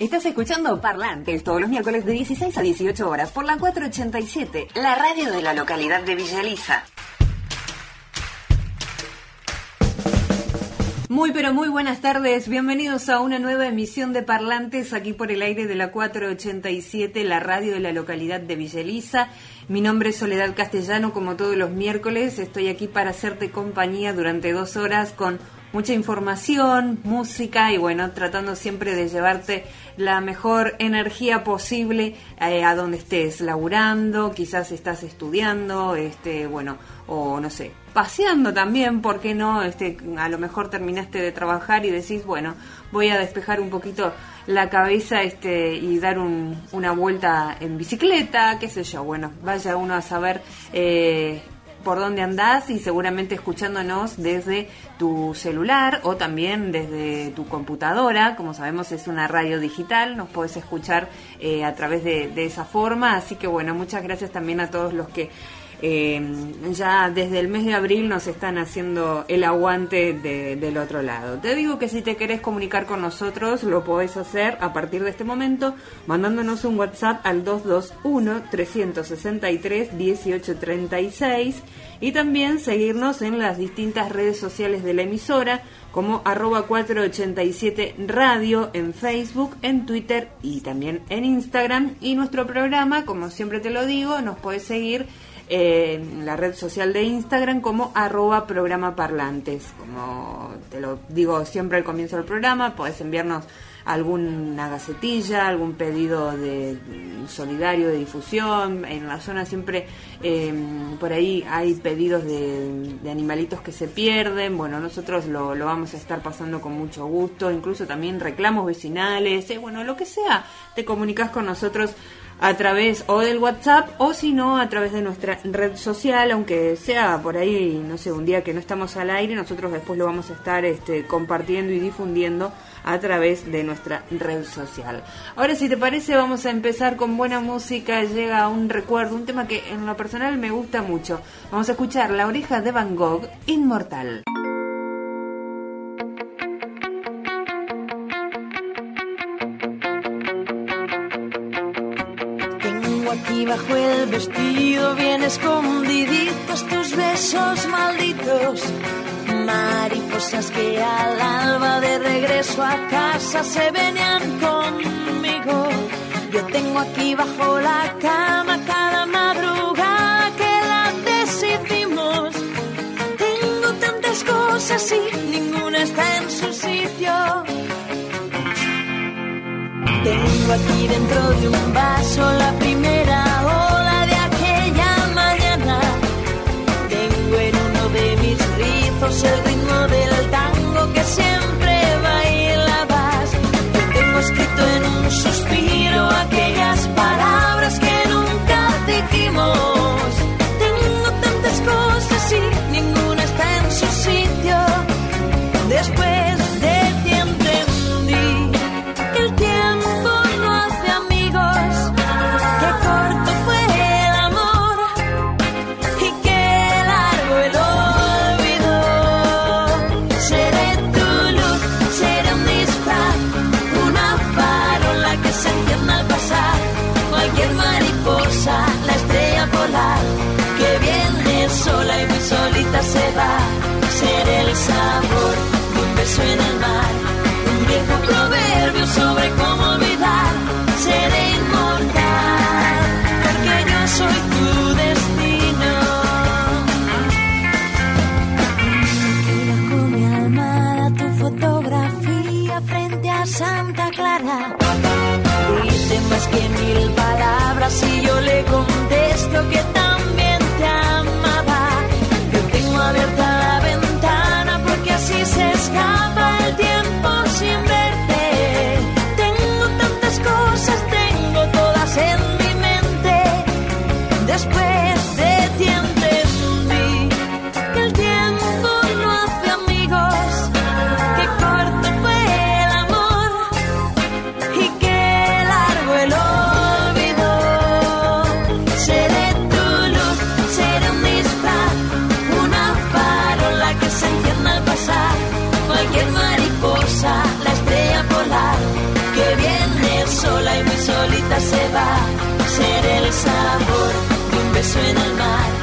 Estás escuchando Parlantes todos los miércoles de 16 a 18 horas por la 487, la radio de la localidad de Villa Elisa. Muy pero muy buenas tardes, bienvenidos a una nueva emisión de Parlantes aquí por el aire de la 487, la radio de la localidad de Villa Elisa. Mi nombre es Soledad Castellano, como todos los miércoles, estoy aquí para hacerte compañía durante dos horas con mucha información, música y bueno, tratando siempre de llevarte la mejor energía posible eh, a donde estés laburando, quizás estás estudiando, este, bueno, o no sé, paseando también, ¿por qué no? Este, a lo mejor terminaste de trabajar y decís, bueno, voy a despejar un poquito la cabeza este, y dar una vuelta en bicicleta, qué sé yo, bueno, vaya uno a saber eh, por dónde andás y seguramente escuchándonos desde tu celular o también desde tu computadora. Como sabemos es una radio digital, nos puedes escuchar eh, a través de, de esa forma. Así que bueno, muchas gracias también a todos los que eh, ya desde el mes de abril nos están haciendo el aguante del otro lado. Te digo que si te querés comunicar con nosotros, lo podés hacer a partir de este momento mandándonos un WhatsApp al 221-363-1836 y también seguirnos en las distintas redes sociales de la emisora como arroba 487 radio en Facebook, en Twitter y también en Instagram. Y nuestro programa, como siempre te lo digo, nos puedes seguir en la red social de Instagram como arroba programa parlantes. Como te lo digo siempre al comienzo del programa, podés enviarnos alguna gacetilla, algún pedido de solidario de difusión. En la zona siempre em, por ahí hay pedidos de, animalitos que se pierden. Bueno, nosotros lo, lo, vamos a estar pasando con mucho gusto. Incluso también reclamos vecinales. Eh, bueno, lo que sea, te comunicas con nosotros a través o del WhatsApp o si no a través de nuestra red social, aunque sea por ahí, no sé, un día que no estamos al aire, nosotros después lo vamos a estar este, compartiendo y difundiendo a través de nuestra red social. Ahora, si te parece, vamos a empezar con buena música. Llega un recuerdo, un tema que en lo personal me gusta mucho. Vamos a escuchar La oreja de Van Gogh, Inmortal. Bajo el vestido, bien escondiditos tus besos malditos. Mariposas que al alba de regreso a casa se venían conmigo. Yo tengo aquí bajo la cama cada madrugada que la decidimos. Tengo tantas cosas y ninguna está en su sitio. Tengo aquí dentro de un vaso la primera should de un beso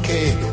cuándo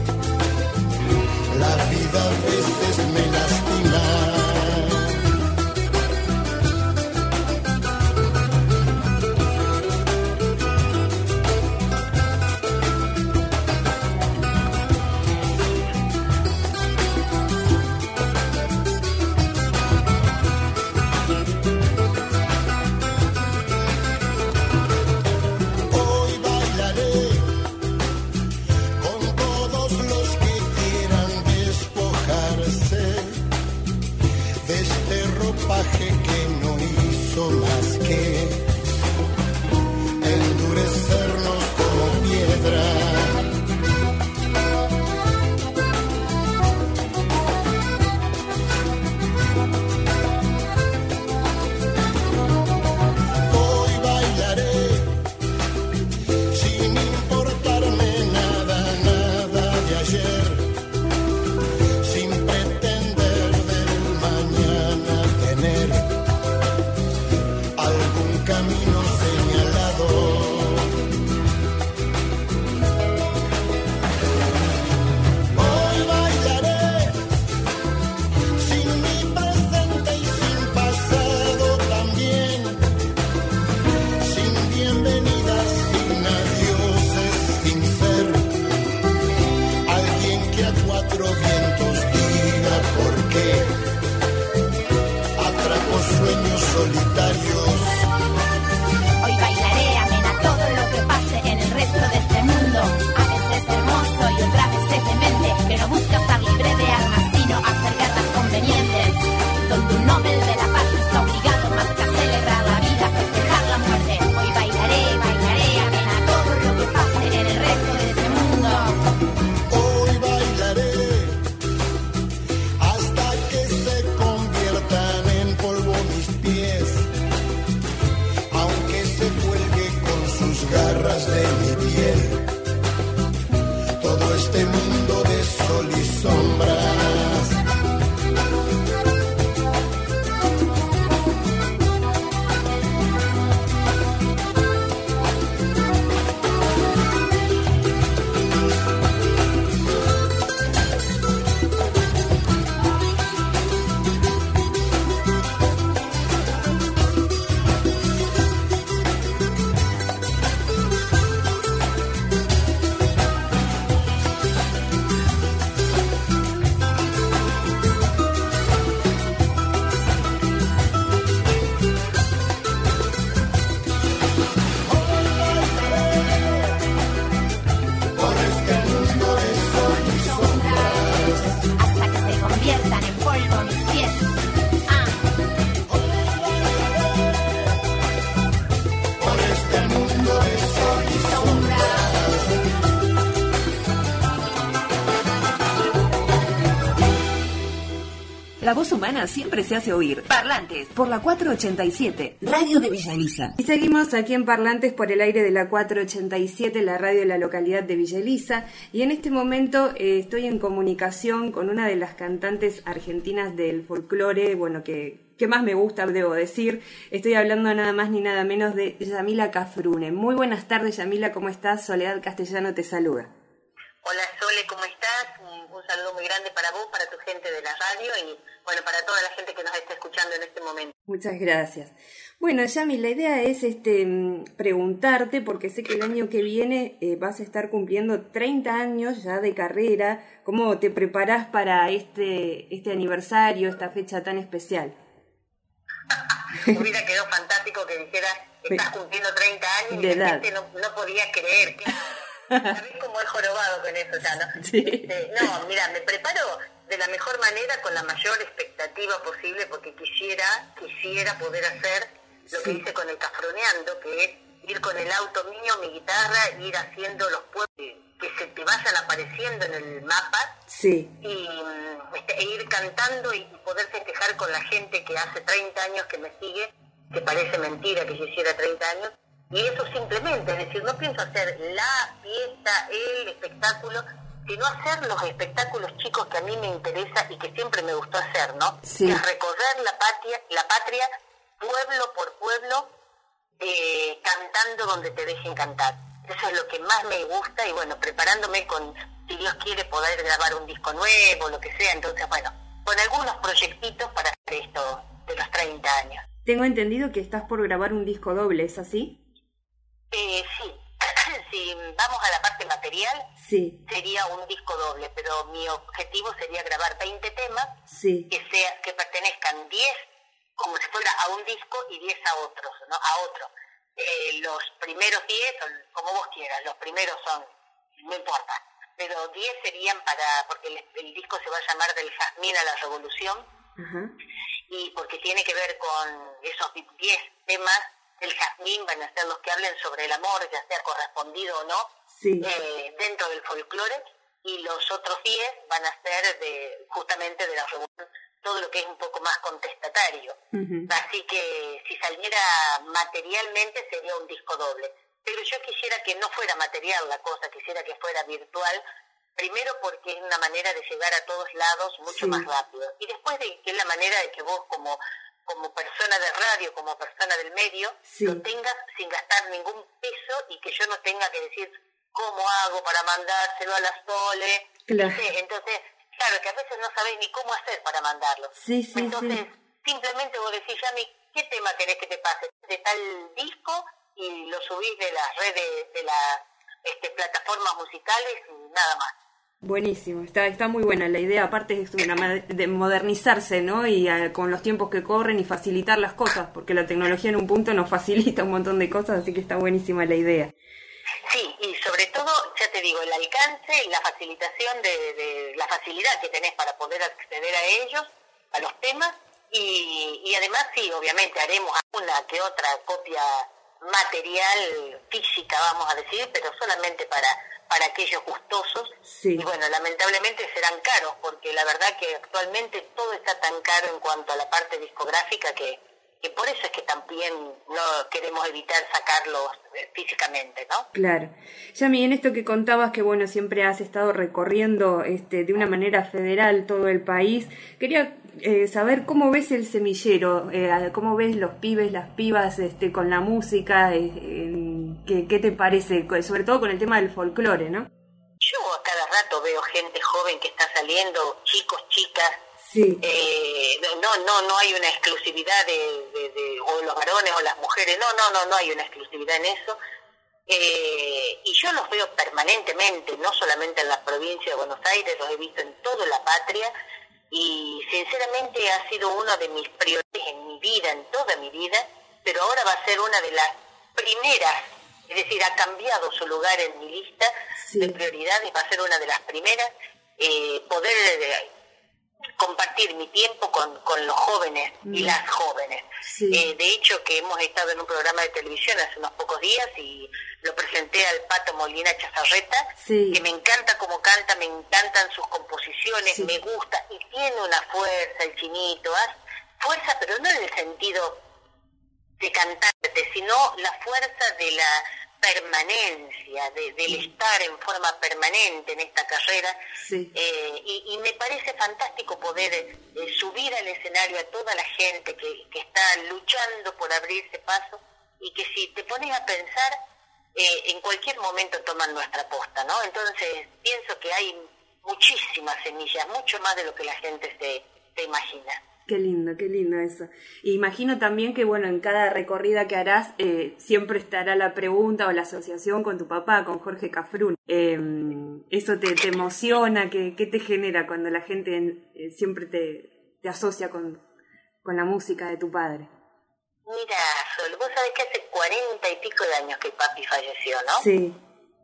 La voz humana siempre se hace oír. Parlantes, por la 487, Radio de Villa Elisa. Y seguimos aquí en Parlantes por el aire de la 487, la radio de la localidad de Villa Elisa. Y en este momento eh, estoy en comunicación con una de las cantantes argentinas del folclore, bueno, que, que más me gusta, debo decir. Estoy hablando nada más ni nada menos de Yamila Cafrune. Muy buenas tardes, Yamila, ¿cómo estás? Soledad Castellano te saluda. Hola Sole, ¿cómo estás? Un, un saludo muy grande para vos, para tu gente de la radio y bueno, para toda la gente que nos está escuchando en este momento. Muchas gracias. Bueno, Yami, la idea es este mm, preguntarte, porque sé que el año que viene eh, vas a estar cumpliendo 30 años ya de carrera. ¿Cómo te preparás para este, este aniversario, esta fecha tan especial? Hubiera quedado fantástico que dijeras, estás cumpliendo 30 años De y la edad. gente no, no podía creer. claro. ¿Sabés cómo es jorobado con eso ya, no? Sí. Este, no, mira, me preparo de la mejor manera, con la mayor expectativa posible, porque quisiera, quisiera poder hacer lo que Sí. hice con el cafroneando, que es ir con el auto mío, mi guitarra, ir haciendo los pueblos que se te vayan apareciendo en el mapa Sí, y mm, este, e ir cantando y poder festejar con la gente que hace 30 años que me sigue, que parece mentira que yo hiciera 30 años, y eso simplemente, es decir, no pienso hacer la fiesta, el espectáculo, sino hacer los espectáculos chicos que a mí me interesa y que siempre me gustó hacer, ¿no? Sí. Que es recorrer la patria, la patria pueblo por pueblo, eh, cantando donde te dejen cantar. Eso es lo que más me gusta y bueno, preparándome con, si Dios quiere, poder grabar un disco nuevo, lo que sea. Entonces, bueno, con algunos proyectitos para hacer esto de los 30 años. tengo entendido que estás por grabar un disco doble, ¿es así? Eh, sí, si vamos a la parte material, Sí, sería un disco doble, pero mi objetivo sería grabar 20 temas sí, que sea que pertenezcan 10 como si fuera a un disco y 10 a otros, ¿no? A otro. Eh, los primeros 10, o como vos quieras, los primeros son, no importa, pero 10 serían para, porque el, el disco se va a llamar Del Jazmín a la Revolución, y porque tiene que ver con esos 10 temas del jazmín, van a ser los que hablen sobre el amor, ya sea correspondido o no, sí, eh, dentro del folclore y los otros 10 van a ser de justamente de la revolución, todo lo que es un poco más contestatario. Así que si saliera materialmente sería un disco doble. Pero yo quisiera que no fuera material la cosa, quisiera que fuera virtual, primero porque es una manera de llegar a todos lados mucho Sí. más rápido. Y después de que es la manera de que vos como como persona de radio, como persona del medio, Sí. lo tengas sin gastar ningún peso y que yo no tenga que decir cómo hago para mandárselo a la Sole. Claro. Entonces, claro, que a veces no sabés ni cómo hacer para mandarlo. Sí, sí, Entonces, simplemente vos decís, Yami, ¿qué tema querés que te pase? De tal disco y lo subís de las redes, de las este, plataformas musicales y nada más. Buenísimo, está, está muy buena la idea, aparte es de modernizarse, ¿no? Y ah, con los tiempos que corren y facilitar las cosas, porque la tecnología en un punto nos facilita un montón de cosas, así que está buenísima la idea. Sí, y sobre todo, ya te digo, el alcance y la facilitación de, de la facilidad que tenés para poder acceder a ellos, a los temas, y, y además sí, obviamente haremos una que otra copia material, física, vamos a decir, pero solamente para, para aquellos gustosos. Sí. Y bueno, lamentablemente serán caros, porque la verdad que actualmente todo está tan caro en cuanto a la parte discográfica que, que por eso es que también no queremos evitar sacarlos eh, físicamente, ¿no? Claro. Yami, en esto que contabas que bueno siempre has estado recorriendo este, de una manera federal todo el país, quería eh, saber cómo ves el semillero, eh, cómo ves los pibes, las pibas este, con la música, eh, ¿qué, ¿qué te parece, sobre todo con el tema del folclore, ¿no? Yo a cada rato veo gente joven que está saliendo, chicos, chicas, Sí. Eh, no, no, no hay una exclusividad de, de, de, o los varones o las mujeres, no, no, no, no hay una exclusividad en eso. Eh, y yo los veo permanentemente, no solamente en la provincia de Buenos Aires, los he visto en toda la patria y sinceramente ha sido uno de mis prioridades en mi vida, en toda mi vida, pero ahora va a ser una de las primeras, es decir, ha cambiado su lugar en mi lista Sí. de prioridades, va a ser una de las primeras, eh, poder eh, compartir mi tiempo con, con los jóvenes y Mm. las jóvenes. Sí. Eh, de hecho, que hemos estado en un programa de televisión hace unos pocos días y lo presenté al Pato Molina Chazarreta, Sí. que me encanta cómo canta, me encantan sus composiciones, Sí. me gusta y tiene una fuerza el chinito, fuerza, pero no en el sentido de cantarte, sino la fuerza de la permanencia, de, del estar en forma permanente en esta carrera. Sí. Eh, y, y me parece fantástico poder eh, subir al escenario a toda la gente que, que está luchando por abrirse paso y que si te pones a pensar, eh, en cualquier momento toman nuestra posta, ¿no? Entonces pienso que hay muchísimas semillas, mucho más de lo que la gente se, se imagina. Qué lindo, qué lindo eso. Y imagino también que, bueno, en cada recorrida que harás eh, siempre estará la pregunta o la asociación con tu papá, con Jorge Cafrún. Eh, ¿Eso te, te emociona? ¿Qué, ¿Qué te genera cuando la gente eh, siempre te, te asocia con, con la música de tu padre? Mira, Sol, vos sabés que hace cuarenta y pico de años que el papi falleció, ¿no? Sí,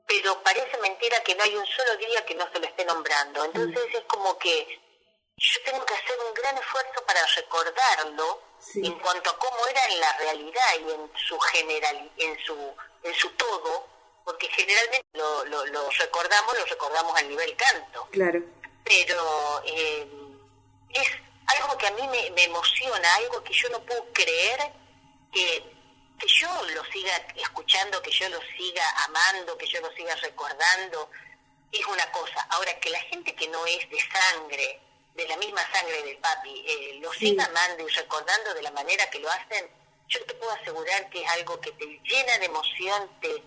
Pero parece mentira que no hay un solo día que no se lo esté nombrando. Entonces es como que yo tengo que hacer un gran esfuerzo para recordarlo Sí. en cuanto a cómo era en la realidad y en su general, en su, en su todo, porque generalmente lo, lo, lo recordamos, lo recordamos al nivel canto claro. pero eh, es algo que a mí me, me emociona, algo que yo no puedo creer que, que yo lo siga escuchando, que yo lo siga amando, que yo lo siga recordando, es una cosa. Ahora, que la gente que no es de sangre, de la misma sangre del papi, eh, lo Sí. siga amando y recordando de la manera que lo hacen, yo te puedo asegurar que es algo que te llena de emoción, te,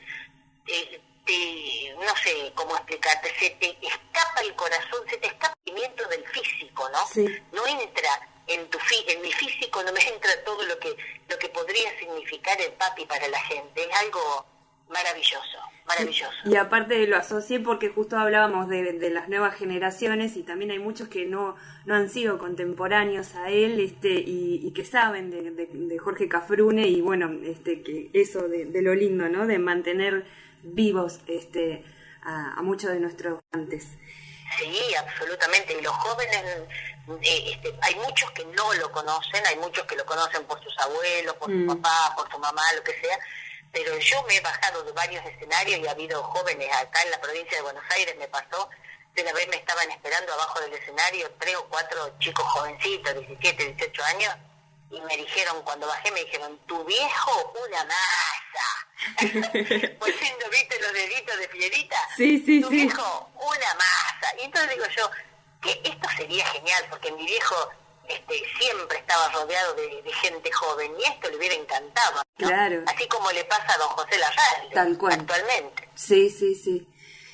te, te- no sé cómo explicarte, se te escapa el corazón, se te escapa el movimiento del físico, ¿no? Sí. No entra en tu fi- en mi físico, no me entra todo lo que lo que podría significar el papi para la gente, es algo maravilloso, maravilloso. Y aparte lo asocié porque justo hablábamos de, de las nuevas generaciones y también hay muchos que no, no han sido contemporáneos a él este y, y que saben de, de- de Jorge Cafrune y bueno, este que eso de, lo lindo, ¿no? De mantener vivos este a, a muchos de nuestros antes. Sí, absolutamente. Y los jóvenes, eh, este, hay muchos que no lo conocen, hay muchos que lo conocen por sus abuelos, por Mm. su papá, por su mamá, lo que sea. Pero yo me he bajado de varios escenarios y ha habido jóvenes acá en la provincia de Buenos Aires, me pasó. De una vez me estaban esperando abajo del escenario tres o cuatro chicos jovencitos, 17, 18 años, y me dijeron, cuando bajé, me dijeron, tu viejo, una masa. Poniendo, viste, los deditos de piedrita Sí, sí, tu sí. viejo una masa. Y entonces digo yo, que esto sería genial, porque mi viejo este, siempre estaba rodeado de, de gente joven y esto le hubiera encantado. ¿no? Claro. Así como le pasa a don José Larralde Tal cual. actualmente. Sí, sí, sí.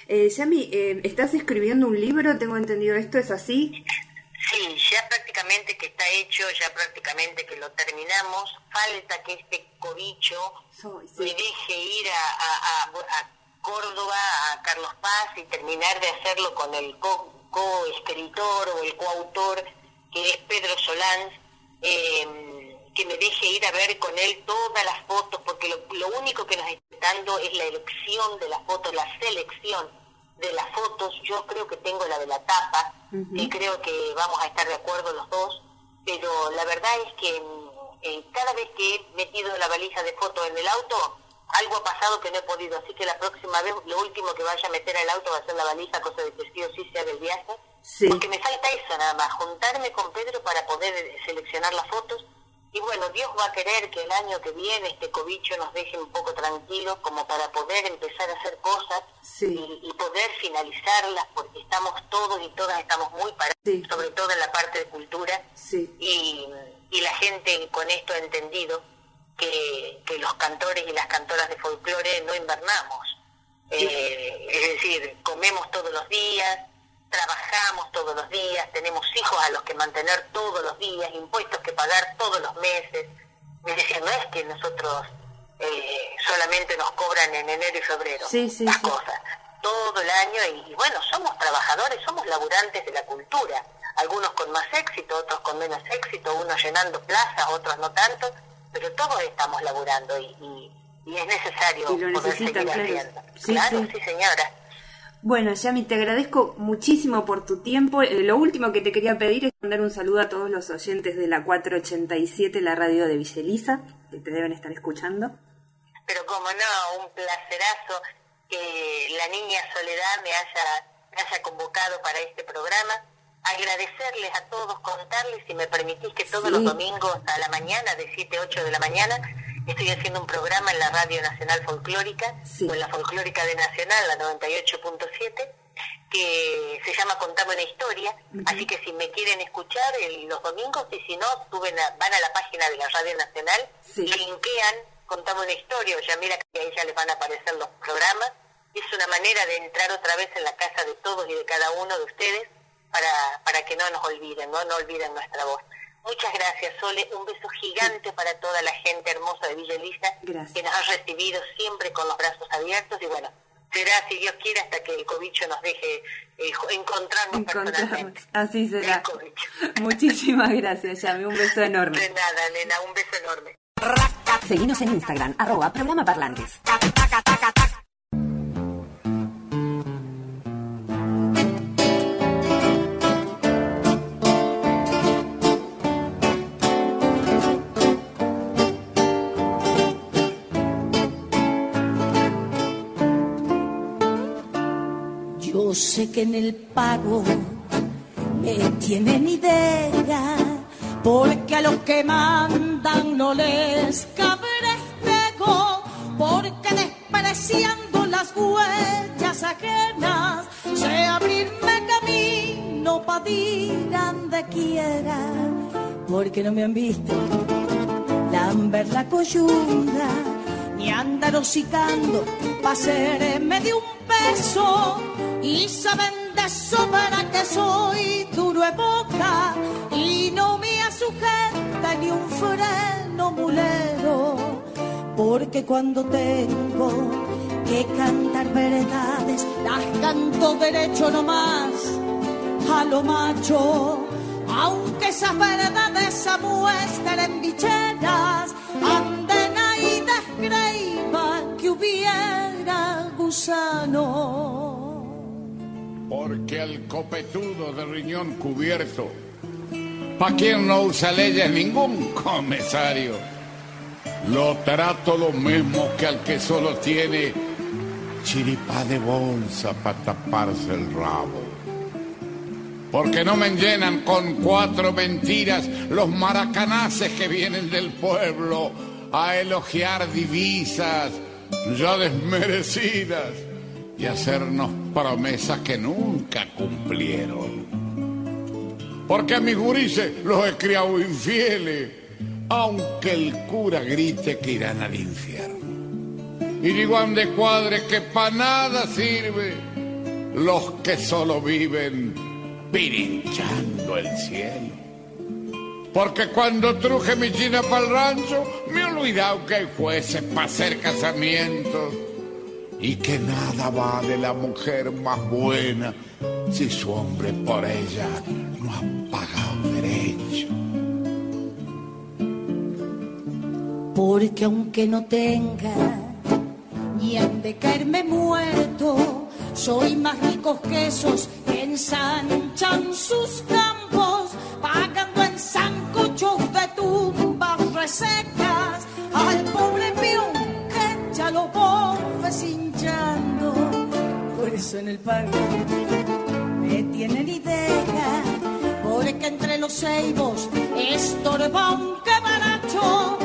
Eh, Yami, eh, ¿estás escribiendo un libro? Tengo entendido esto, ¿es así? Sí, ya prácticamente que está hecho, ya prácticamente que lo terminamos. Falta que este cobicho Soy, sí. me deje ir a, a, a- a Córdoba, a Carlos Paz y terminar de hacerlo con el co- co-escritor o el coautor que es Pedro Solán, eh, que me deje ir a ver con él todas las fotos, porque lo, lo único que nos está dando es la elección de las fotos, la selección de las fotos. Yo creo que tengo la de la tapa, y creo que vamos a estar de acuerdo los dos, pero la verdad es que mm, eh, cada vez que he metido la valija de fotos en el auto, algo ha pasado que no he podido, así que la próxima vez lo último que vaya a meter al auto va a ser la valija, cosa de que sí o sí sea del viaje. Sí. Porque me falta eso nada más, juntarme con Pedro para poder eh, seleccionar las fotos y bueno, Dios va a querer que el año que viene este cobicho nos deje un poco tranquilos como para poder empezar a hacer cosas Sí. y, y poder finalizarlas porque estamos todos y todas estamos muy parados, Sí. sobre todo en la parte de cultura y, y la gente con esto ha entendido que, que los cantores y las cantoras de folclore no invernamos. Eh, es decir, comemos todos los días, trabajamos todos los días, tenemos hijos a los que mantener todos los días, impuestos que pagar todos los meses. Es decir, no es que nosotros eh, solamente nos cobran en enero y febrero Sí, sí, las sí. cosas, todo el año y, y bueno, somos trabajadores, somos laburantes de la cultura, algunos con más éxito, otros con menos éxito, unos llenando plazas, otros no tanto, pero todos estamos laburando y, y- y es necesario Y lo necesitan, claro. Sí, claro, sí. sí señora. Bueno, Yami, te agradezco muchísimo por tu tiempo. Eh, lo último que te quería pedir es mandar un saludo a todos los oyentes de la 487, la radio de Villeliza, que te deben estar escuchando. pero como no, un placerazo que la niña Soledad me haya, me haya convocado para este programa. Agradecerles a todos, contarles, si me permitís, que todos Sí. los domingos a la mañana, de 7 a 8 de la mañana, estoy haciendo un programa en la Radio Nacional Folclórica, Sí. o en la Folclórica de Nacional, la 98.7, que se llama Contame una historia. Así que si me quieren escuchar el- los domingos, y si no, suben a- van a la página de la Radio Nacional, Sí. linkean, contame una historia, o ya mira que ahí ya les van a aparecer los programas. Es una manera de entrar otra vez en la casa de todos y de cada uno de ustedes para, para que no nos olviden, no, no olviden nuestra voz. Muchas gracias, Sole. Un beso gigante para toda la gente hermosa de Villa Elisa, Gracias. que nos ha recibido siempre con los brazos abiertos. Y bueno, será, si Dios quiere, hasta que el cobicho nos deje eh, encontrarnos Encontramos. personalmente. Así será. Muchísimas gracias, Yami. Un beso De enorme. nada, nena, un beso enorme. Seguimos en Instagram, arroba programa parlantes. Yo sé que en el pago me tienen idea, porque a los que mandan no les cabe despego, porque despreciando las huellas ajenas, sé abrirme camino para ir donde quiera, porque no me han visto lamber la coyunda, ni andar hocicando pa' serme de un peso, y saben de sobra que soy duro de boca, y no me sujeta ni un freno mulero, porque cuando tengo que cantar verdades, las canto derecho nomás a lo macho. Aunque esas verdades se muestren bicheras, anden ahí descreiva que hubiera gusano. Porque al copetudo de riñón cubierto, pa' quien no usa leyes ningún comisario, lo trato lo mismo que al que solo tiene chiripa de bolsa para taparse el rabo. Porque no me llenan con cuatro mentiras los maracanaces que vienen del pueblo a elogiar divisas ya desmerecidas y hacernos promesas que nunca cumplieron. Porque a mis gurises los he criado infieles, aunque el cura grite que irán al infierno. Y digo ande cuadre que pa' nada sirve los que solo viven pirinchando el cielo. Porque cuando truje mi china para el rancho, me he olvidado que hay jueces para hacer casamientos y que nada vale la mujer más buena si su hombre por ella no ha pagado derecho. Porque aunque no tenga ni han de caerme muerto, soy más rico que esos que ensanchan sus campos, pagando en sancochos de tumbas resecas al pobre peón que ya lo bofes hinchando. Eso en el pago me tienen idea, porque entre los ceibos estorba un quebaracho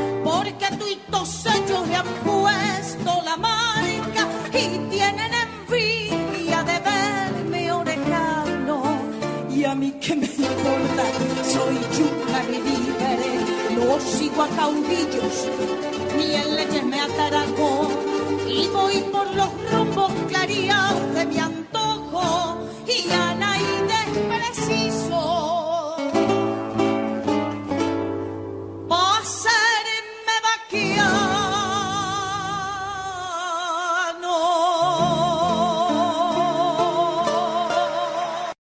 Todos ellos le han puesto la marca y tienen envidia de verme orejano. Y a mí que me importa, soy yuca y víveres, no sigo a caudillos, ni en leyes me ataragó. Y voy por los rumbos clareados de mi